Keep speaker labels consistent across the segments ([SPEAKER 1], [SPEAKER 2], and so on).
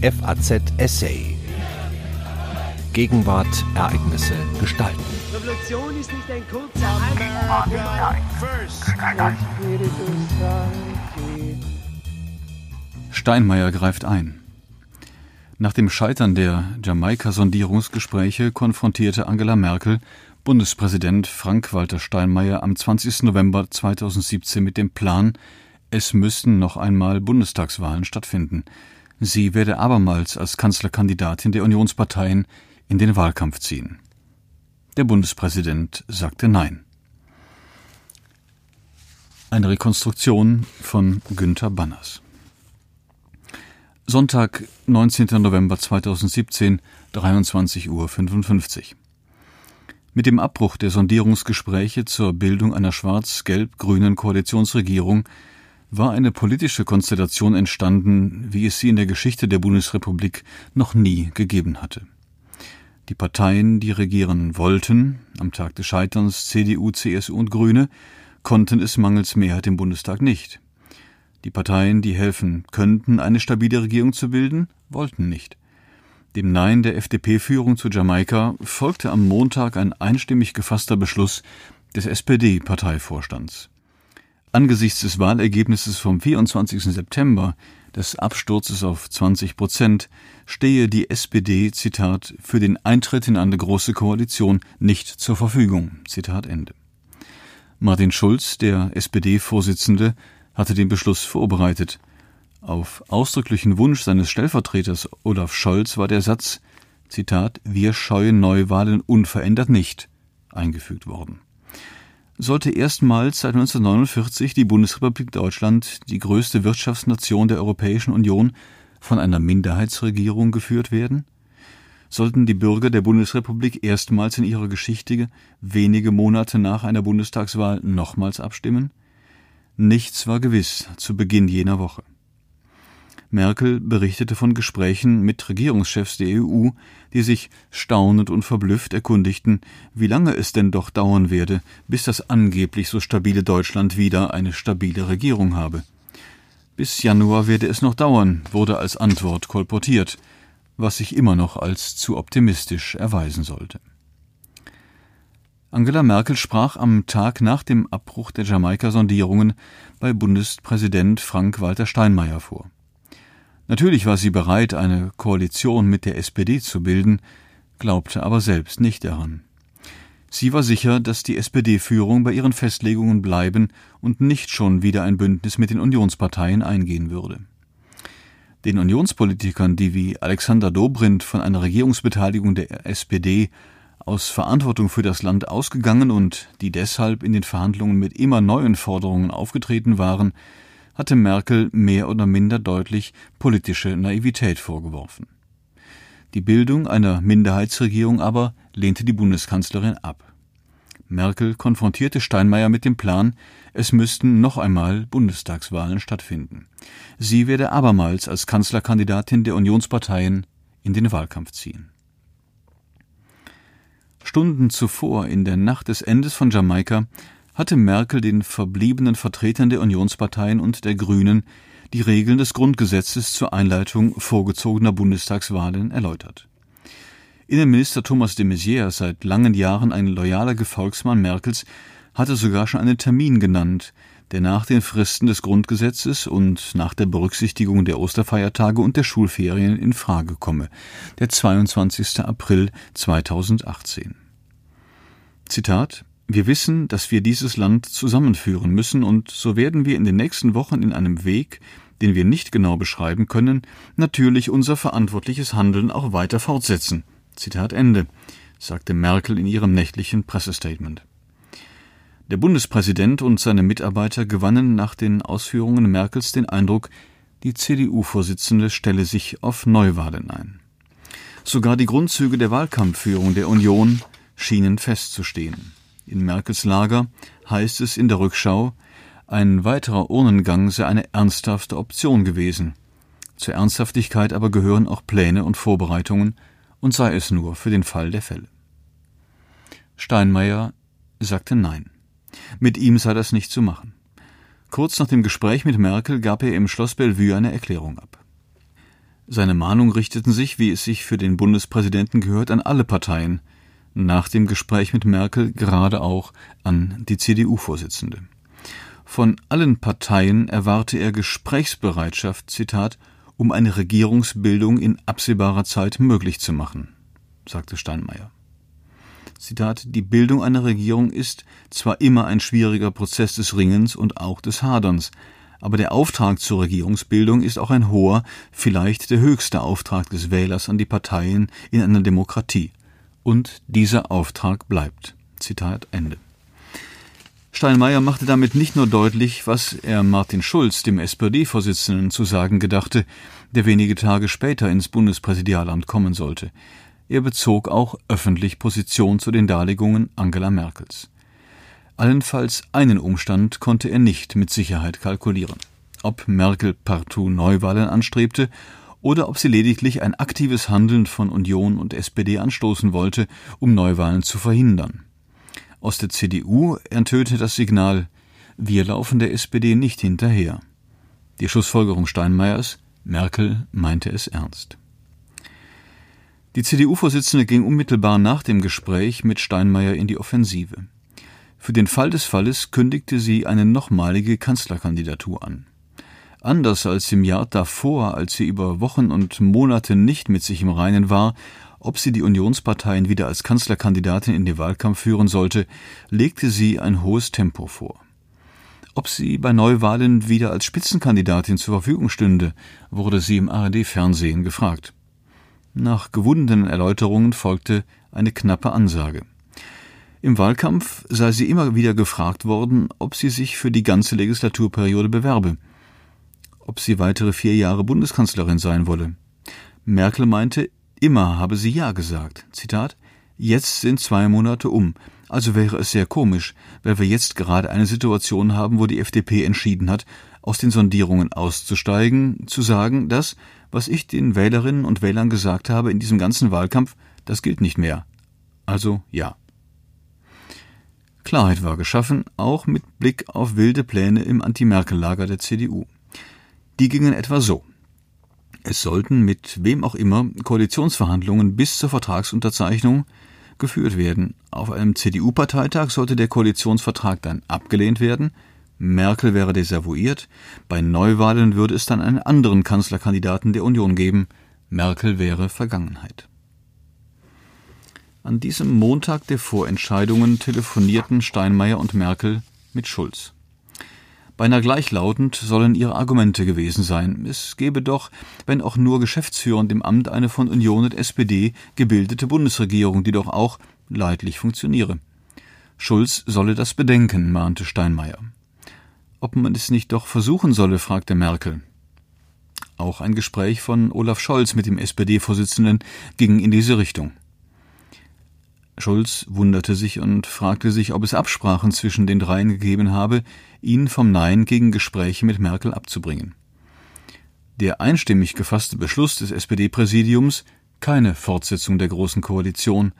[SPEAKER 1] FAZ Essay. Gegenwart, Ereignisse, Gestalten.
[SPEAKER 2] Revolution ist nicht ein kurzer
[SPEAKER 3] Steinmeier greift ein. Nach dem Scheitern der Jamaika-Sondierungsgespräche konfrontierte Angela Merkel Bundespräsident Frank-Walter Steinmeier am 20. November 2017 mit dem Plan, es müssten noch einmal Bundestagswahlen stattfinden. Sie werde abermals als Kanzlerkandidatin der Unionsparteien in den Wahlkampf ziehen. Der Bundespräsident sagte Nein. Eine Rekonstruktion von Günther Banners. Sonntag, 19. November 2017, 23.55 Uhr. Mit dem Abbruch der Sondierungsgespräche zur Bildung einer schwarz-gelb-grünen Koalitionsregierung war eine politische Konstellation entstanden, wie es sie in der Geschichte der Bundesrepublik noch nie gegeben hatte. Die Parteien, die regieren wollten, am Tag des Scheiterns CDU, CSU und Grüne, konnten es mangels Mehrheit im Bundestag nicht. Die Parteien, die helfen könnten, eine stabile Regierung zu bilden, wollten nicht. Dem Nein der FDP-Führung zu Jamaika folgte am Montag ein einstimmig gefasster Beschluss des SPD-Parteivorstands. Angesichts des Wahlergebnisses vom 24. September, des Absturzes auf 20 Prozent, stehe die SPD, Zitat, für den Eintritt in eine große Koalition nicht zur Verfügung, Zitat Ende. Martin Schulz, der SPD-Vorsitzende, hatte den Beschluss vorbereitet. Auf ausdrücklichen Wunsch seines Stellvertreters Olaf Scholz war der Satz, Zitat, wir scheuen Neuwahlen unverändert nicht, eingefügt worden sollte erstmals seit 1949 die Bundesrepublik Deutschland, die größte Wirtschaftsnation der Europäischen Union, von einer Minderheitsregierung geführt werden? Sollten die Bürger der Bundesrepublik erstmals in ihrer Geschichte wenige Monate nach einer Bundestagswahl nochmals abstimmen? Nichts war gewiss zu Beginn jener Woche. Merkel berichtete von Gesprächen mit Regierungschefs der EU, die sich staunend und verblüfft erkundigten, wie lange es denn doch dauern werde, bis das angeblich so stabile Deutschland wieder eine stabile Regierung habe. Bis Januar werde es noch dauern, wurde als Antwort kolportiert, was sich immer noch als zu optimistisch erweisen sollte. Angela Merkel sprach am Tag nach dem Abbruch der Jamaika-Sondierungen bei Bundespräsident Frank-Walter Steinmeier vor. Natürlich war sie bereit, eine Koalition mit der SPD zu bilden, glaubte aber selbst nicht daran. Sie war sicher, dass die SPD-Führung bei ihren Festlegungen bleiben und nicht schon wieder ein Bündnis mit den Unionsparteien eingehen würde. Den Unionspolitikern, die wie Alexander Dobrindt von einer Regierungsbeteiligung der SPD aus Verantwortung für das Land ausgegangen und die deshalb in den Verhandlungen mit immer neuen Forderungen aufgetreten waren, hatte Merkel mehr oder minder deutlich politische Naivität vorgeworfen. Die Bildung einer Minderheitsregierung aber lehnte die Bundeskanzlerin ab. Merkel konfrontierte Steinmeier mit dem Plan, es müssten noch einmal Bundestagswahlen stattfinden. Sie werde abermals als Kanzlerkandidatin der Unionsparteien in den Wahlkampf ziehen. Stunden zuvor, in der Nacht des Endes von Jamaika, hatte Merkel den verbliebenen Vertretern der Unionsparteien und der Grünen die Regeln des Grundgesetzes zur Einleitung vorgezogener Bundestagswahlen erläutert. Innenminister Thomas de Maizière, seit langen Jahren ein loyaler Gefolgsmann Merkels, hatte sogar schon einen Termin genannt, der nach den Fristen des Grundgesetzes und nach der Berücksichtigung der Osterfeiertage und der Schulferien in Frage komme, der 22. April 2018. Zitat wir wissen, dass wir dieses Land zusammenführen müssen, und so werden wir in den nächsten Wochen in einem Weg, den wir nicht genau beschreiben können, natürlich unser verantwortliches Handeln auch weiter fortsetzen. Zitat Ende, sagte Merkel in ihrem nächtlichen Pressestatement. Der Bundespräsident und seine Mitarbeiter gewannen nach den Ausführungen Merkels den Eindruck, die CDU-Vorsitzende stelle sich auf Neuwahlen ein. Sogar die Grundzüge der Wahlkampfführung der Union schienen festzustehen. In Merkels Lager heißt es in der Rückschau, ein weiterer Urnengang sei eine ernsthafte Option gewesen. Zur Ernsthaftigkeit aber gehören auch Pläne und Vorbereitungen, und sei es nur für den Fall der Fälle. Steinmeier sagte Nein. Mit ihm sei das nicht zu machen. Kurz nach dem Gespräch mit Merkel gab er im Schloss Bellevue eine Erklärung ab. Seine Mahnungen richteten sich, wie es sich für den Bundespräsidenten gehört, an alle Parteien, nach dem Gespräch mit Merkel gerade auch an die CDU-Vorsitzende. Von allen Parteien erwarte er Gesprächsbereitschaft, Zitat, um eine Regierungsbildung in absehbarer Zeit möglich zu machen, sagte Steinmeier. Zitat, die Bildung einer Regierung ist zwar immer ein schwieriger Prozess des Ringens und auch des Haderns, aber der Auftrag zur Regierungsbildung ist auch ein hoher, vielleicht der höchste Auftrag des Wählers an die Parteien in einer Demokratie. Und dieser Auftrag bleibt. Zitat Ende. Steinmeier machte damit nicht nur deutlich, was er Martin Schulz, dem SPD-Vorsitzenden, zu sagen gedachte, der wenige Tage später ins Bundespräsidialamt kommen sollte. Er bezog auch öffentlich Position zu den Darlegungen Angela Merkels. Allenfalls einen Umstand konnte er nicht mit Sicherheit kalkulieren. Ob Merkel partout Neuwahlen anstrebte oder ob sie lediglich ein aktives Handeln von Union und SPD anstoßen wollte, um Neuwahlen zu verhindern. Aus der CDU ertönte das Signal Wir laufen der SPD nicht hinterher. Die Schlussfolgerung Steinmeiers Merkel meinte es ernst. Die CDU-Vorsitzende ging unmittelbar nach dem Gespräch mit Steinmeier in die Offensive. Für den Fall des Falles kündigte sie eine nochmalige Kanzlerkandidatur an. Anders als im Jahr davor, als sie über Wochen und Monate nicht mit sich im Reinen war, ob sie die Unionsparteien wieder als Kanzlerkandidatin in den Wahlkampf führen sollte, legte sie ein hohes Tempo vor. Ob sie bei Neuwahlen wieder als Spitzenkandidatin zur Verfügung stünde, wurde sie im ARD-Fernsehen gefragt. Nach gewundenen Erläuterungen folgte eine knappe Ansage. Im Wahlkampf sei sie immer wieder gefragt worden, ob sie sich für die ganze Legislaturperiode bewerbe, ob sie weitere vier Jahre Bundeskanzlerin sein wolle. Merkel meinte, immer habe sie Ja gesagt. Zitat Jetzt sind zwei Monate um, also wäre es sehr komisch, weil wir jetzt gerade eine Situation haben, wo die FDP entschieden hat, aus den Sondierungen auszusteigen, zu sagen, dass, was ich den Wählerinnen und Wählern gesagt habe in diesem ganzen Wahlkampf, das gilt nicht mehr. Also ja. Klarheit war geschaffen, auch mit Blick auf wilde Pläne im Anti-Merkel-Lager der CDU. Die gingen etwa so. Es sollten mit wem auch immer Koalitionsverhandlungen bis zur Vertragsunterzeichnung geführt werden. Auf einem CDU-Parteitag sollte der Koalitionsvertrag dann abgelehnt werden, Merkel wäre desavouiert, bei Neuwahlen würde es dann einen anderen Kanzlerkandidaten der Union geben, Merkel wäre Vergangenheit. An diesem Montag der Vorentscheidungen telefonierten Steinmeier und Merkel mit Schulz. Beinahe gleichlautend sollen ihre Argumente gewesen sein. Es gebe doch, wenn auch nur geschäftsführend im Amt, eine von Union und SPD gebildete Bundesregierung, die doch auch leidlich funktioniere. Schulz solle das bedenken, mahnte Steinmeier. Ob man es nicht doch versuchen solle, fragte Merkel. Auch ein Gespräch von Olaf Scholz mit dem SPD-Vorsitzenden ging in diese Richtung. Schulz wunderte sich und fragte sich, ob es Absprachen zwischen den dreien gegeben habe, ihn vom Nein gegen Gespräche mit Merkel abzubringen. Der einstimmig gefasste Beschluss des SPD-Präsidiums, keine Fortsetzung der Großen Koalition,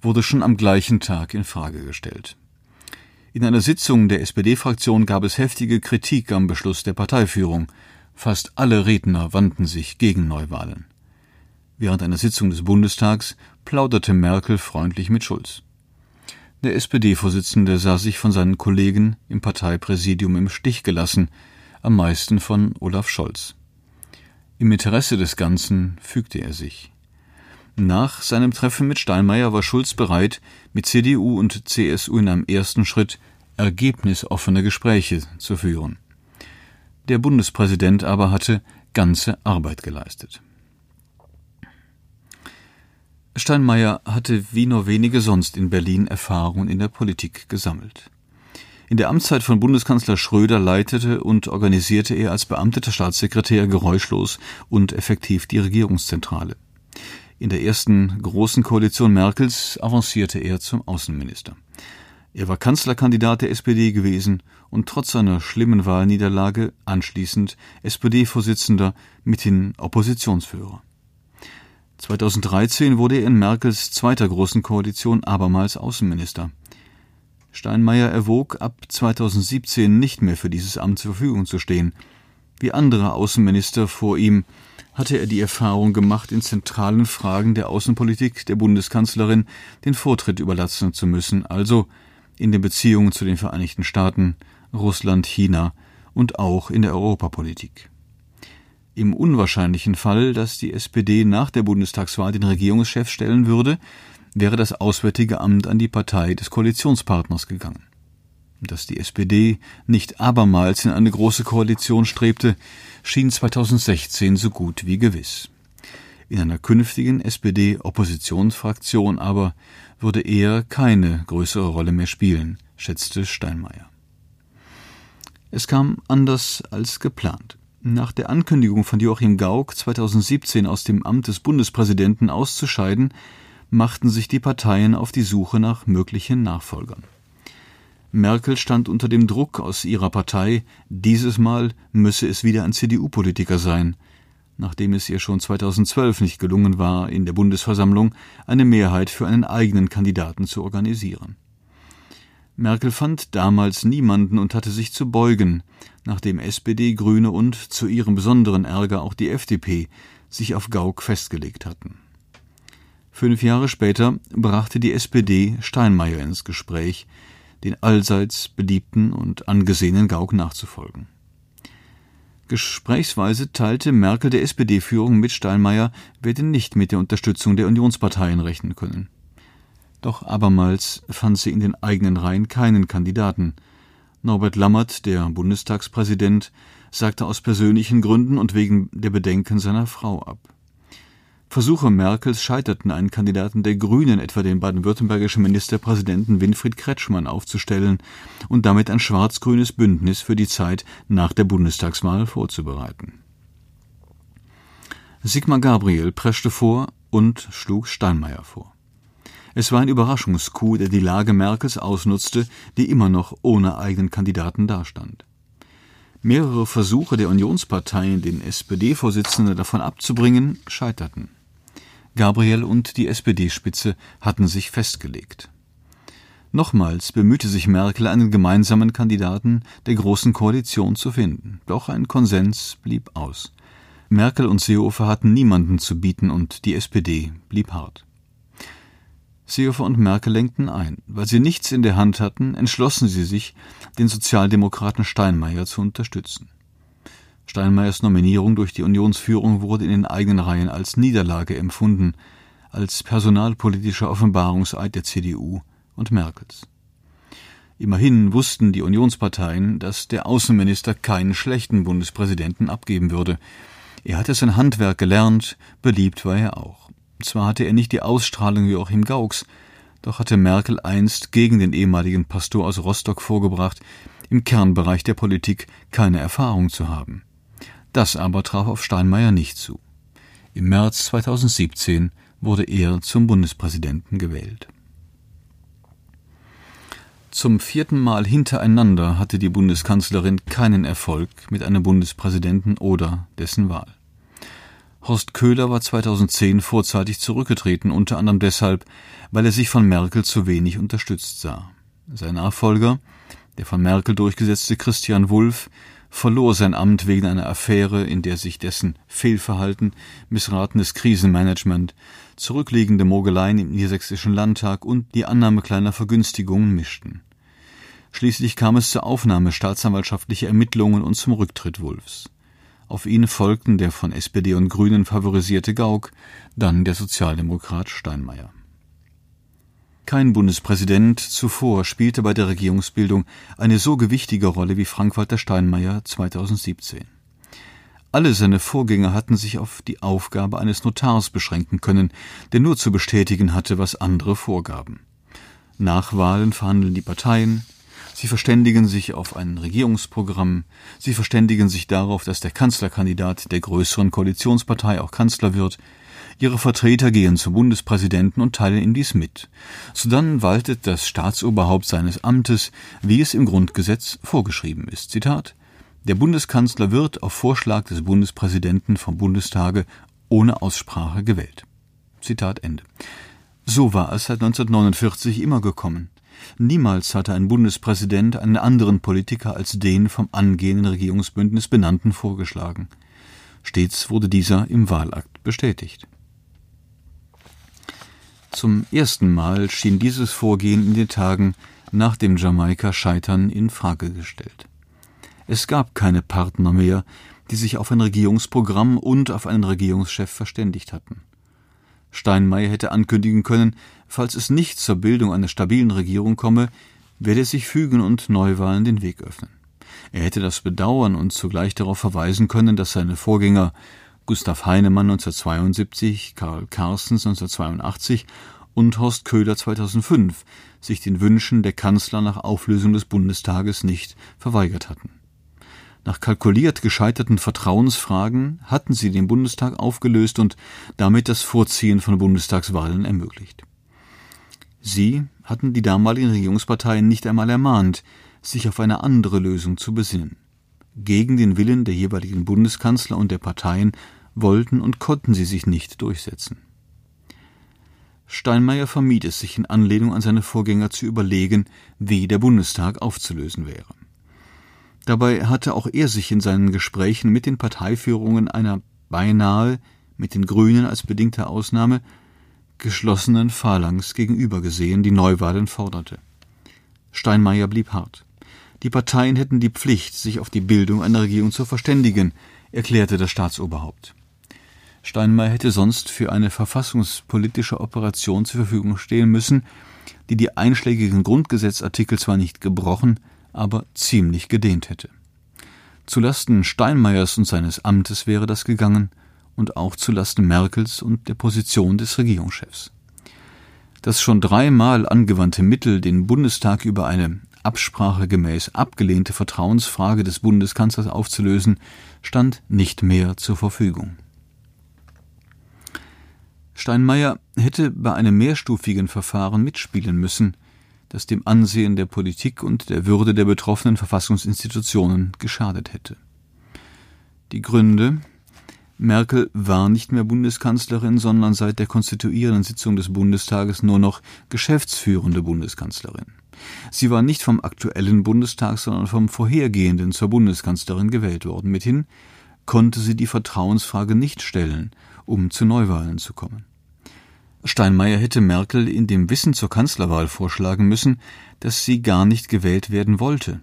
[SPEAKER 3] wurde schon am gleichen Tag in Frage gestellt. In einer Sitzung der SPD-Fraktion gab es heftige Kritik am Beschluss der Parteiführung. Fast alle Redner wandten sich gegen Neuwahlen. Während einer Sitzung des Bundestags plauderte Merkel freundlich mit Schulz. Der SPD-Vorsitzende sah sich von seinen Kollegen im Parteipräsidium im Stich gelassen, am meisten von Olaf Scholz. Im Interesse des Ganzen fügte er sich. Nach seinem Treffen mit Steinmeier war Schulz bereit, mit CDU und CSU in einem ersten Schritt ergebnisoffene Gespräche zu führen. Der Bundespräsident aber hatte ganze Arbeit geleistet. Steinmeier hatte wie nur wenige sonst in Berlin Erfahrungen in der Politik gesammelt. In der Amtszeit von Bundeskanzler Schröder leitete und organisierte er als beamteter Staatssekretär geräuschlos und effektiv die Regierungszentrale. In der ersten großen Koalition Merkels avancierte er zum Außenminister. Er war Kanzlerkandidat der SPD gewesen und trotz seiner schlimmen Wahlniederlage anschließend SPD-Vorsitzender, mithin Oppositionsführer. 2013 wurde er in Merkels zweiter großen Koalition abermals Außenminister. Steinmeier erwog, ab 2017 nicht mehr für dieses Amt zur Verfügung zu stehen. Wie andere Außenminister vor ihm hatte er die Erfahrung gemacht, in zentralen Fragen der Außenpolitik der Bundeskanzlerin den Vortritt überlassen zu müssen, also in den Beziehungen zu den Vereinigten Staaten, Russland, China und auch in der Europapolitik. Im unwahrscheinlichen Fall, dass die SPD nach der Bundestagswahl den Regierungschef stellen würde, wäre das Auswärtige Amt an die Partei des Koalitionspartners gegangen. Dass die SPD nicht abermals in eine große Koalition strebte, schien 2016 so gut wie gewiss. In einer künftigen SPD-Oppositionsfraktion aber würde er keine größere Rolle mehr spielen, schätzte Steinmeier. Es kam anders als geplant. Nach der Ankündigung von Joachim Gauck 2017 aus dem Amt des Bundespräsidenten auszuscheiden, machten sich die Parteien auf die Suche nach möglichen Nachfolgern. Merkel stand unter dem Druck aus ihrer Partei, dieses Mal müsse es wieder ein CDU-Politiker sein, nachdem es ihr schon 2012 nicht gelungen war, in der Bundesversammlung eine Mehrheit für einen eigenen Kandidaten zu organisieren. Merkel fand damals niemanden und hatte sich zu beugen, nachdem SPD, Grüne und zu ihrem besonderen Ärger auch die FDP sich auf Gauck festgelegt hatten. Fünf Jahre später brachte die SPD Steinmeier ins Gespräch, den allseits beliebten und angesehenen Gauck nachzufolgen. Gesprächsweise teilte Merkel der SPD-Führung mit Steinmeier, werde nicht mit der Unterstützung der Unionsparteien rechnen können. Doch abermals fand sie in den eigenen Reihen keinen Kandidaten. Norbert Lammert, der Bundestagspräsident, sagte aus persönlichen Gründen und wegen der Bedenken seiner Frau ab. Versuche Merkels scheiterten, einen Kandidaten der Grünen, etwa den baden-württembergischen Ministerpräsidenten Winfried Kretschmann, aufzustellen und damit ein schwarz-grünes Bündnis für die Zeit nach der Bundestagswahl vorzubereiten. Sigmar Gabriel preschte vor und schlug Steinmeier vor. Es war ein Überraschungscoup, der die Lage Merkels ausnutzte, die immer noch ohne eigenen Kandidaten dastand. Mehrere Versuche der Unionsparteien, den SPD-Vorsitzenden davon abzubringen, scheiterten. Gabriel und die SPD-Spitze hatten sich festgelegt. Nochmals bemühte sich Merkel, einen gemeinsamen Kandidaten der Großen Koalition zu finden. Doch ein Konsens blieb aus. Merkel und Seehofer hatten niemanden zu bieten und die SPD blieb hart. Seehofer und Merkel lenkten ein. Weil sie nichts in der Hand hatten, entschlossen sie sich, den Sozialdemokraten Steinmeier zu unterstützen. Steinmeiers Nominierung durch die Unionsführung wurde in den eigenen Reihen als Niederlage empfunden, als personalpolitischer Offenbarungseid der CDU und Merkels. Immerhin wussten die Unionsparteien, dass der Außenminister keinen schlechten Bundespräsidenten abgeben würde. Er hatte sein Handwerk gelernt, beliebt war er auch. Zwar hatte er nicht die Ausstrahlung Joachim Gauks, doch hatte Merkel einst gegen den ehemaligen Pastor aus Rostock vorgebracht, im Kernbereich der Politik keine Erfahrung zu haben. Das aber traf auf Steinmeier nicht zu. Im März 2017 wurde er zum Bundespräsidenten gewählt. Zum vierten Mal hintereinander hatte die Bundeskanzlerin keinen Erfolg mit einem Bundespräsidenten oder dessen Wahl. Horst Köhler war 2010 vorzeitig zurückgetreten, unter anderem deshalb, weil er sich von Merkel zu wenig unterstützt sah. Sein Nachfolger, der von Merkel durchgesetzte Christian Wulff, verlor sein Amt wegen einer Affäre, in der sich dessen Fehlverhalten, missratenes Krisenmanagement, zurückliegende Mogeleien im niedersächsischen Landtag und die Annahme kleiner Vergünstigungen mischten. Schließlich kam es zur Aufnahme staatsanwaltschaftlicher Ermittlungen und zum Rücktritt Wulffs. Auf ihn folgten der von SPD und Grünen favorisierte Gauck, dann der Sozialdemokrat Steinmeier. Kein Bundespräsident zuvor spielte bei der Regierungsbildung eine so gewichtige Rolle wie Frank-Walter Steinmeier 2017. Alle seine Vorgänger hatten sich auf die Aufgabe eines Notars beschränken können, der nur zu bestätigen hatte, was andere vorgaben. Nach Wahlen verhandeln die Parteien, Sie verständigen sich auf ein Regierungsprogramm. Sie verständigen sich darauf, dass der Kanzlerkandidat der größeren Koalitionspartei auch Kanzler wird. Ihre Vertreter gehen zum Bundespräsidenten und teilen ihm dies mit. Sodann waltet das Staatsoberhaupt seines Amtes, wie es im Grundgesetz vorgeschrieben ist. Zitat Der Bundeskanzler wird auf Vorschlag des Bundespräsidenten vom Bundestage ohne Aussprache gewählt. Zitat Ende. So war es seit 1949 immer gekommen. Niemals hatte ein Bundespräsident einen anderen Politiker als den vom angehenden Regierungsbündnis benannten vorgeschlagen. Stets wurde dieser im Wahlakt bestätigt. Zum ersten Mal schien dieses Vorgehen in den Tagen nach dem Jamaika-Scheitern in Frage gestellt. Es gab keine Partner mehr, die sich auf ein Regierungsprogramm und auf einen Regierungschef verständigt hatten. Steinmeier hätte ankündigen können, falls es nicht zur Bildung einer stabilen Regierung komme, werde es sich fügen und Neuwahlen den Weg öffnen. Er hätte das bedauern und zugleich darauf verweisen können, dass seine Vorgänger Gustav Heinemann 1972, Karl Carstens 1982 und Horst Köhler 2005 sich den Wünschen der Kanzler nach Auflösung des Bundestages nicht verweigert hatten. Nach kalkuliert gescheiterten Vertrauensfragen hatten sie den Bundestag aufgelöst und damit das Vorziehen von Bundestagswahlen ermöglicht. Sie hatten die damaligen Regierungsparteien nicht einmal ermahnt, sich auf eine andere Lösung zu besinnen. Gegen den Willen der jeweiligen Bundeskanzler und der Parteien wollten und konnten sie sich nicht durchsetzen. Steinmeier vermied es, sich in Anlehnung an seine Vorgänger zu überlegen, wie der Bundestag aufzulösen wäre. Dabei hatte auch er sich in seinen Gesprächen mit den Parteiführungen einer beinahe, mit den Grünen als bedingte Ausnahme, geschlossenen Phalanx gegenüber gesehen, die Neuwahlen forderte. Steinmeier blieb hart. Die Parteien hätten die Pflicht, sich auf die Bildung einer Regierung zu verständigen, erklärte das Staatsoberhaupt. Steinmeier hätte sonst für eine verfassungspolitische Operation zur Verfügung stehen müssen, die die einschlägigen Grundgesetzartikel zwar nicht gebrochen, aber ziemlich gedehnt hätte. Zulasten Steinmeiers und seines Amtes wäre das gegangen und auch zulasten Merkels und der Position des Regierungschefs. Das schon dreimal angewandte Mittel, den Bundestag über eine absprachegemäß abgelehnte Vertrauensfrage des Bundeskanzlers aufzulösen, stand nicht mehr zur Verfügung. Steinmeier hätte bei einem mehrstufigen Verfahren mitspielen müssen, das dem Ansehen der Politik und der Würde der betroffenen Verfassungsinstitutionen geschadet hätte. Die Gründe Merkel war nicht mehr Bundeskanzlerin, sondern seit der konstituierenden Sitzung des Bundestages nur noch geschäftsführende Bundeskanzlerin. Sie war nicht vom aktuellen Bundestag, sondern vom vorhergehenden zur Bundeskanzlerin gewählt worden. Mithin konnte sie die Vertrauensfrage nicht stellen, um zu Neuwahlen zu kommen. Steinmeier hätte Merkel in dem Wissen zur Kanzlerwahl vorschlagen müssen, dass sie gar nicht gewählt werden wollte.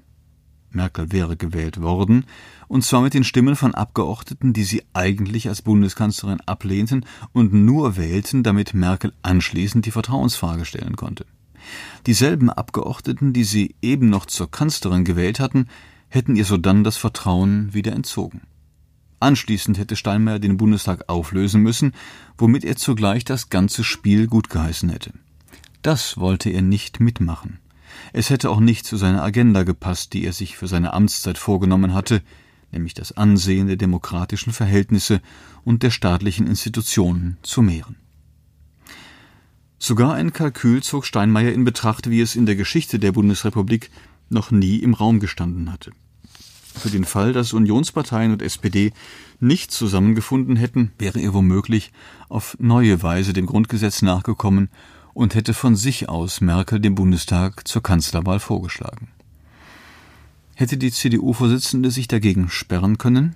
[SPEAKER 3] Merkel wäre gewählt worden, und zwar mit den Stimmen von Abgeordneten, die sie eigentlich als Bundeskanzlerin ablehnten und nur wählten, damit Merkel anschließend die Vertrauensfrage stellen konnte. Dieselben Abgeordneten, die sie eben noch zur Kanzlerin gewählt hatten, hätten ihr sodann das Vertrauen wieder entzogen. Anschließend hätte Steinmeier den Bundestag auflösen müssen, womit er zugleich das ganze Spiel gutgeheißen hätte. Das wollte er nicht mitmachen. Es hätte auch nicht zu seiner Agenda gepasst, die er sich für seine Amtszeit vorgenommen hatte, nämlich das Ansehen der demokratischen Verhältnisse und der staatlichen Institutionen zu mehren. Sogar ein Kalkül zog Steinmeier in Betracht, wie es in der Geschichte der Bundesrepublik noch nie im Raum gestanden hatte. Für den Fall, dass Unionsparteien und SPD nicht zusammengefunden hätten, wäre er womöglich auf neue Weise dem Grundgesetz nachgekommen und hätte von sich aus Merkel dem Bundestag zur Kanzlerwahl vorgeschlagen. Hätte die CDU-Vorsitzende sich dagegen sperren können?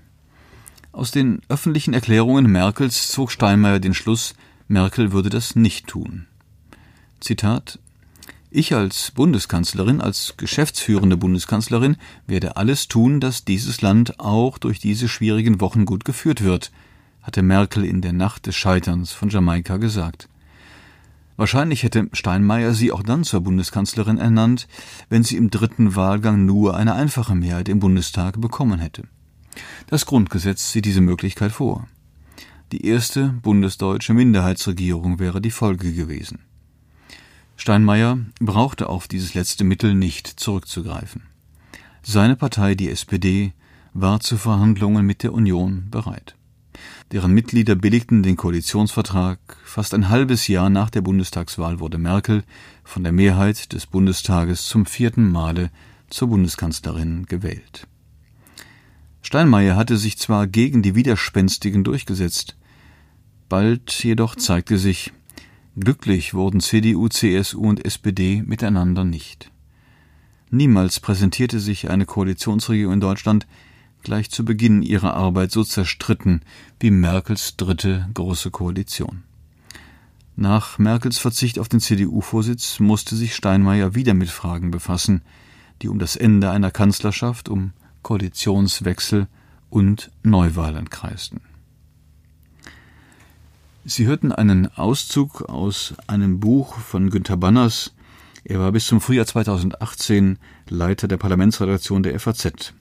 [SPEAKER 3] Aus den öffentlichen Erklärungen Merkels zog Steinmeier den Schluss, Merkel würde das nicht tun. Zitat ich als Bundeskanzlerin, als geschäftsführende Bundeskanzlerin werde alles tun, dass dieses Land auch durch diese schwierigen Wochen gut geführt wird, hatte Merkel in der Nacht des Scheiterns von Jamaika gesagt. Wahrscheinlich hätte Steinmeier sie auch dann zur Bundeskanzlerin ernannt, wenn sie im dritten Wahlgang nur eine einfache Mehrheit im Bundestag bekommen hätte. Das Grundgesetz sieht diese Möglichkeit vor. Die erste bundesdeutsche Minderheitsregierung wäre die Folge gewesen. Steinmeier brauchte auf dieses letzte Mittel nicht zurückzugreifen. Seine Partei, die SPD, war zu Verhandlungen mit der Union bereit. Deren Mitglieder billigten den Koalitionsvertrag. Fast ein halbes Jahr nach der Bundestagswahl wurde Merkel von der Mehrheit des Bundestages zum vierten Male zur Bundeskanzlerin gewählt. Steinmeier hatte sich zwar gegen die Widerspenstigen durchgesetzt, bald jedoch zeigte sich, Glücklich wurden CDU, CSU und SPD miteinander nicht. Niemals präsentierte sich eine Koalitionsregierung in Deutschland gleich zu Beginn ihrer Arbeit so zerstritten wie Merkels dritte große Koalition. Nach Merkels Verzicht auf den CDU-Vorsitz musste sich Steinmeier wieder mit Fragen befassen, die um das Ende einer Kanzlerschaft, um Koalitionswechsel und Neuwahlen kreisten. Sie hörten einen Auszug aus einem Buch von Günter Banners. Er war bis zum Frühjahr 2018 Leiter der Parlamentsredaktion der FAZ.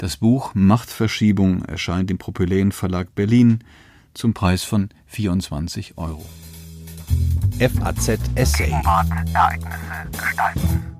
[SPEAKER 3] Das Buch Machtverschiebung erscheint im Propyläen Verlag Berlin zum Preis von 24 Euro.
[SPEAKER 1] FAZ Essay.
[SPEAKER 4] Ereignisse gestalten.